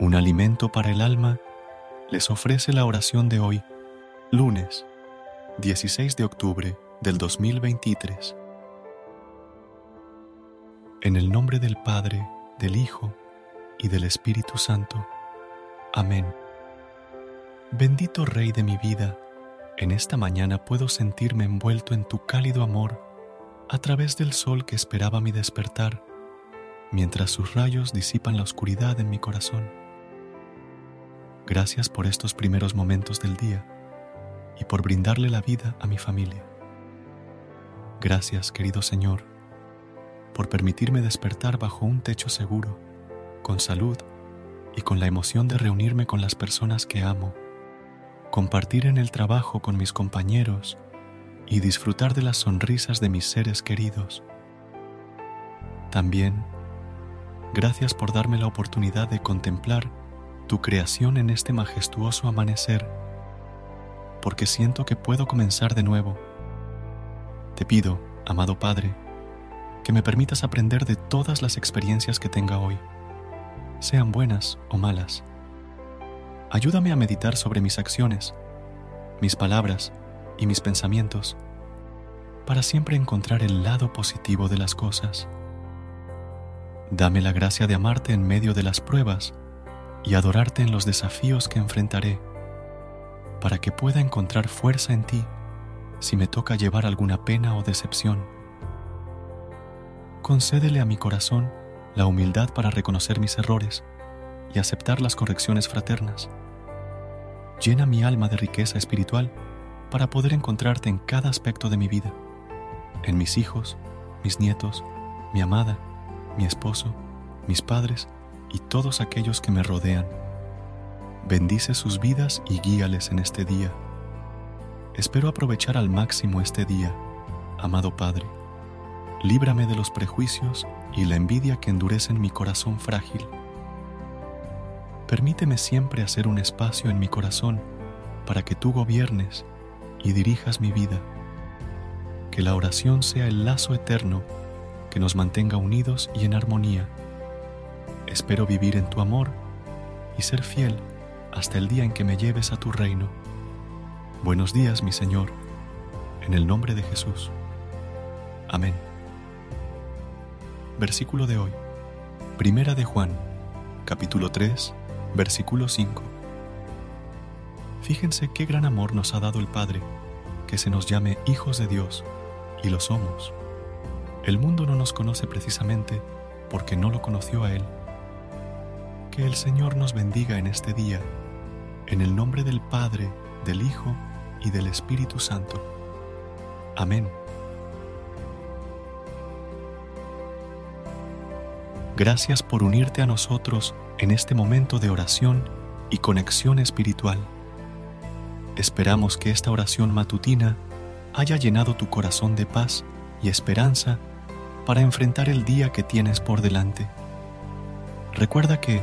Un alimento para el alma, les ofrece la oración de hoy, lunes 16 de octubre del 2023. En el nombre del Padre, del Hijo y del Espíritu Santo. Amén. Bendito Rey de mi vida, en esta mañana puedo sentirme envuelto en tu cálido amor a través del sol que esperaba mi despertar, mientras sus rayos disipan la oscuridad en mi corazón. Gracias por estos primeros momentos del día y por brindarle la vida a mi familia. Gracias, querido Señor, por permitirme despertar bajo un techo seguro, con salud y con la emoción de reunirme con las personas que amo, compartir en el trabajo con mis compañeros y disfrutar de las sonrisas de mis seres queridos. También, gracias por darme la oportunidad de contemplar tu creación en este majestuoso amanecer, porque siento que puedo comenzar de nuevo. Te pido, amado Padre, que me permitas aprender de todas las experiencias que tenga hoy, sean buenas o malas. Ayúdame a meditar sobre mis acciones, mis palabras y mis pensamientos, para siempre encontrar el lado positivo de las cosas. Dame la gracia de amarte en medio de las pruebas y adorarte en los desafíos que enfrentaré, para que pueda encontrar fuerza en ti si me toca llevar alguna pena o decepción. Concédele a mi corazón la humildad para reconocer mis errores y aceptar las correcciones fraternas. Llena mi alma de riqueza espiritual para poder encontrarte en cada aspecto de mi vida, en mis hijos, mis nietos, mi amada, mi esposo, mis padres y todos aquellos que me rodean. Bendice sus vidas y guíales en este día. Espero aprovechar al máximo este día, amado Padre. Líbrame de los prejuicios y la envidia que endurecen mi corazón frágil. Permíteme siempre hacer un espacio en mi corazón para que tú gobiernes y dirijas mi vida. Que la oración sea el lazo eterno que nos mantenga unidos y en armonía Espero vivir en tu amor y ser fiel hasta el día en que me lleves a tu reino. Buenos días, mi Señor, en el nombre de Jesús. Amén. Versículo de hoy. Primera de Juan, capítulo 3, versículo 5. Fíjense qué gran amor nos ha dado el Padre, que se nos llame hijos de Dios, y lo somos. El mundo no nos conoce precisamente porque no lo conoció a Él que el Señor nos bendiga en este día, en el nombre del Padre, del Hijo y del Espíritu Santo. Amén. Gracias por unirte a nosotros en este momento de oración y conexión espiritual. Esperamos que esta oración matutina haya llenado tu corazón de paz y esperanza para enfrentar el día que tienes por delante. Recuerda que,